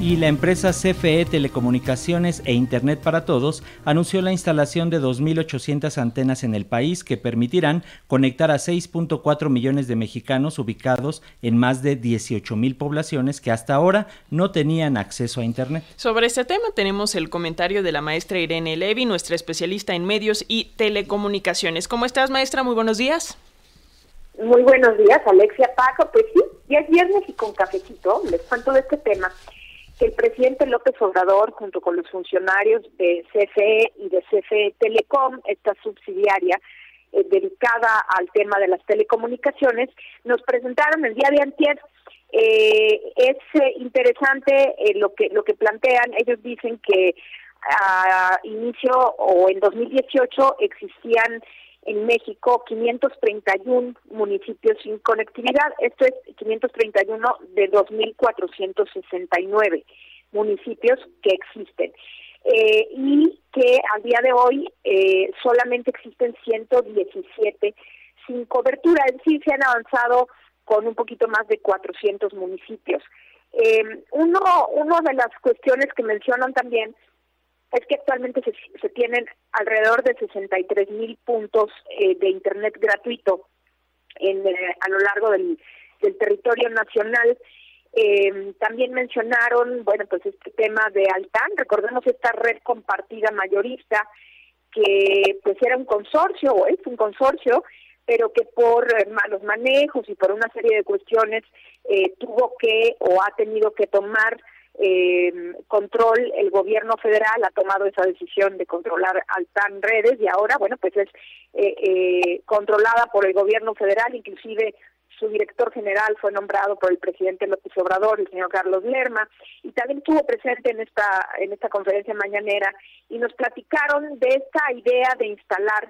Y la empresa CFE Telecomunicaciones e Internet para Todos anunció la instalación de 2.800 antenas en el país que permitirán conectar a 6.4 millones de mexicanos ubicados en más de 18.000 poblaciones que hasta ahora no tenían acceso a Internet. Sobre este tema tenemos el comentario de la maestra Irene Levy, nuestra especialista en medios y telecomunicaciones. ¿Cómo estás, maestra? Muy buenos días. Muy buenos días, Alexia Paco. Pues sí, ya es viernes y con cafecito les cuento de este tema que el presidente López Obrador, junto con los funcionarios de CFE y de CFE Telecom, esta subsidiaria eh, dedicada al tema de las telecomunicaciones, nos presentaron el día de antier. Eh, es eh, interesante lo que lo que plantean. Ellos dicen que a inicio o en 2018 existían en México 531 municipios sin conectividad. Esto es 531 de 2.469 municipios que existen. Eh, y que al día de hoy eh, solamente existen 117 sin cobertura, es decir, se han avanzado con un poquito más de 400 municipios. Eh, uno, uno de las cuestiones que mencionan también es que actualmente se, tienen alrededor de 63 mil puntos eh, de Internet gratuito en, eh, a lo largo del, territorio nacional. Eh, también mencionaron, bueno, pues este tema de Altán, recordemos esta red compartida mayorista que pues era un consorcio o es un consorcio, pero que por malos manejos y por una serie de cuestiones tuvo que o ha tenido que tomar eh, control, el gobierno federal ha tomado esa decisión de controlar Altan Redes y ahora, bueno, pues es eh, eh, controlada por el gobierno federal, inclusive su director general fue nombrado por el presidente López Obrador, el señor Carlos Lerma, y también estuvo presente en esta en esta conferencia mañanera y nos platicaron de esta idea de instalar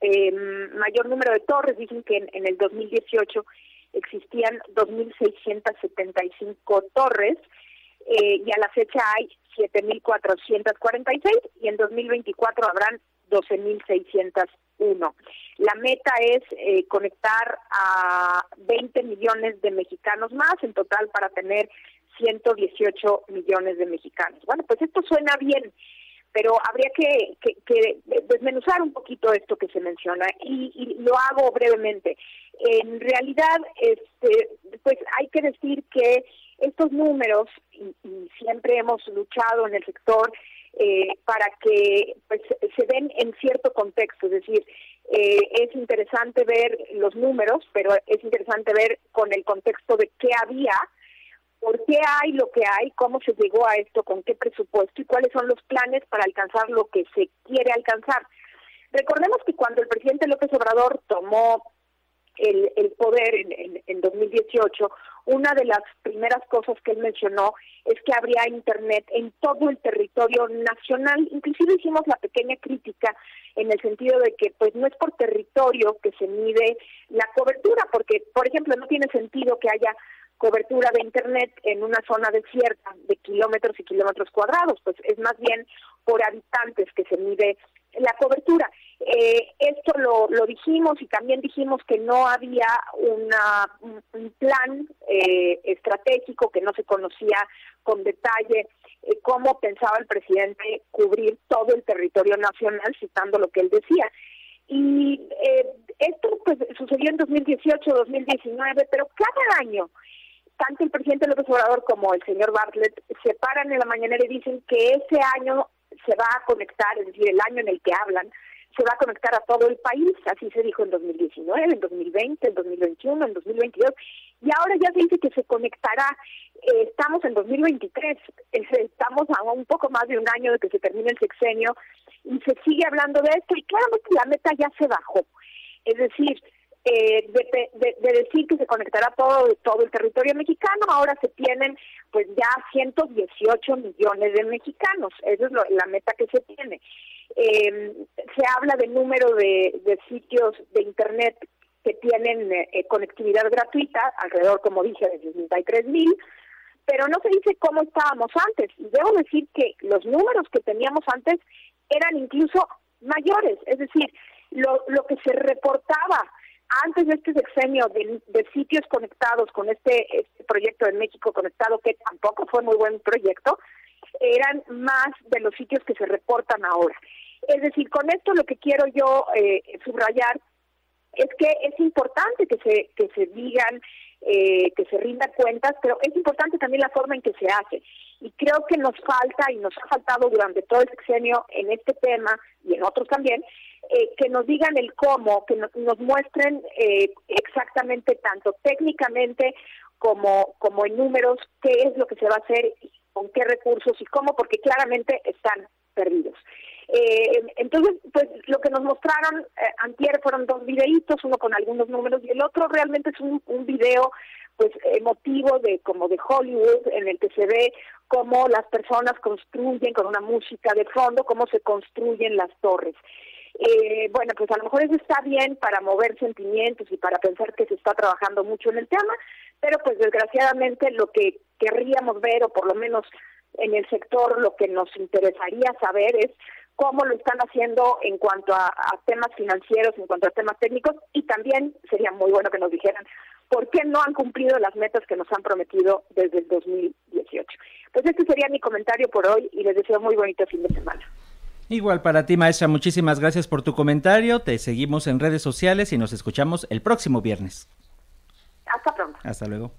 eh, mayor número de torres. Dicen que en, en el 2018 existían 2.675 torres eh, y a la fecha hay 7.446 y en 2024 habrán 12.601. La meta es eh, conectar a 20 millones de mexicanos más, en total para tener 118 millones de mexicanos. Bueno, pues esto suena bien, pero habría que, que, desmenuzar un poquito esto que se menciona y, y, lo hago brevemente. En realidad, este, pues hay que decir que estos números, y, siempre hemos luchado en el sector eh, para que pues, se den en cierto contexto, es decir, eh, es interesante ver los números, pero es interesante ver con el contexto de qué había, por qué hay lo que hay, cómo se llegó a esto, con qué presupuesto y cuáles son los planes para alcanzar lo que se quiere alcanzar. Recordemos que cuando el presidente López Obrador tomó el, el poder en, en, 2018, una de las primeras cosas que él mencionó es que habría Internet en todo el territorio nacional. Inclusive hicimos la pequeña crítica en el sentido de que pues no es por territorio que se mide la cobertura, porque por ejemplo no tiene sentido que haya cobertura de Internet en una zona desierta de kilómetros y kilómetros cuadrados, pues es más bien por habitantes que se mide la cobertura. Eh, esto lo, lo dijimos y también dijimos que no había una, un plan eh, estratégico, que no se conocía con detalle eh, cómo pensaba el presidente cubrir todo el territorio nacional, citando lo que él decía. Y eh, esto pues sucedió en 2018, 2019, pero cada año tanto el presidente López Obrador como el señor Bartlett se paran en la mañanera y dicen que ese año se va a conectar, es decir, el año en el que hablan, se va a conectar a todo el país, así se dijo en 2019, en 2020, en 2021, en 2022, y ahora ya se dice que se conectará, eh, estamos en 2023, estamos a un poco más de un año de que se termine el sexenio, y se sigue hablando de esto, y claramente la meta ya se bajó. Es decir, eh, de, decir que se conectará todo todo el territorio mexicano, ahora se tienen pues ya 118 millones de mexicanos, esa es la meta que se tiene. Eh, se habla del número de, sitios de internet que tienen eh, conectividad gratuita, alrededor, como dije, de 63 mil, pero no se dice cómo estábamos antes. Y debo decir que los números que teníamos antes eran incluso mayores, es decir, lo, lo que se reportaba antes de este sexenio de, de sitios conectados con este, este proyecto de México Conectado, que tampoco fue muy buen proyecto, eran más de los sitios que se reportan ahora. Es decir, con esto lo que quiero yo eh, subrayar es que es importante que se que se digan eh, que se rindan cuentas, pero es importante también la forma en que se hace. Y creo que nos falta y nos ha faltado durante todo el sexenio en este tema y en otros también, eh, que nos digan el cómo, que nos muestren eh, exactamente tanto técnicamente como, como en números qué es lo que se va a hacer, con qué recursos y cómo, porque claramente están perdidos. Eh, entonces, pues lo que nos mostraron eh, antier fueron dos videitos, uno con algunos números y el otro realmente es un, un video pues emotivo de como de Hollywood en el que se ve cómo las personas construyen con una música de fondo, cómo se construyen las torres. Eh, bueno, pues a lo mejor eso está bien para mover sentimientos y para pensar que se está trabajando mucho en el tema, pero pues desgraciadamente lo que querríamos ver, o por lo menos en el sector lo que nos interesaría saber es cómo lo están haciendo en cuanto a, temas financieros, en cuanto a temas técnicos, y también sería muy bueno que nos dijeran por qué no han cumplido las metas que nos han prometido desde el 2018. Pues este sería mi comentario por hoy y les deseo muy bonito fin de semana. Igual para ti, maestra, muchísimas gracias por tu comentario. Te seguimos en redes sociales y nos escuchamos el próximo viernes. Hasta pronto. Hasta luego.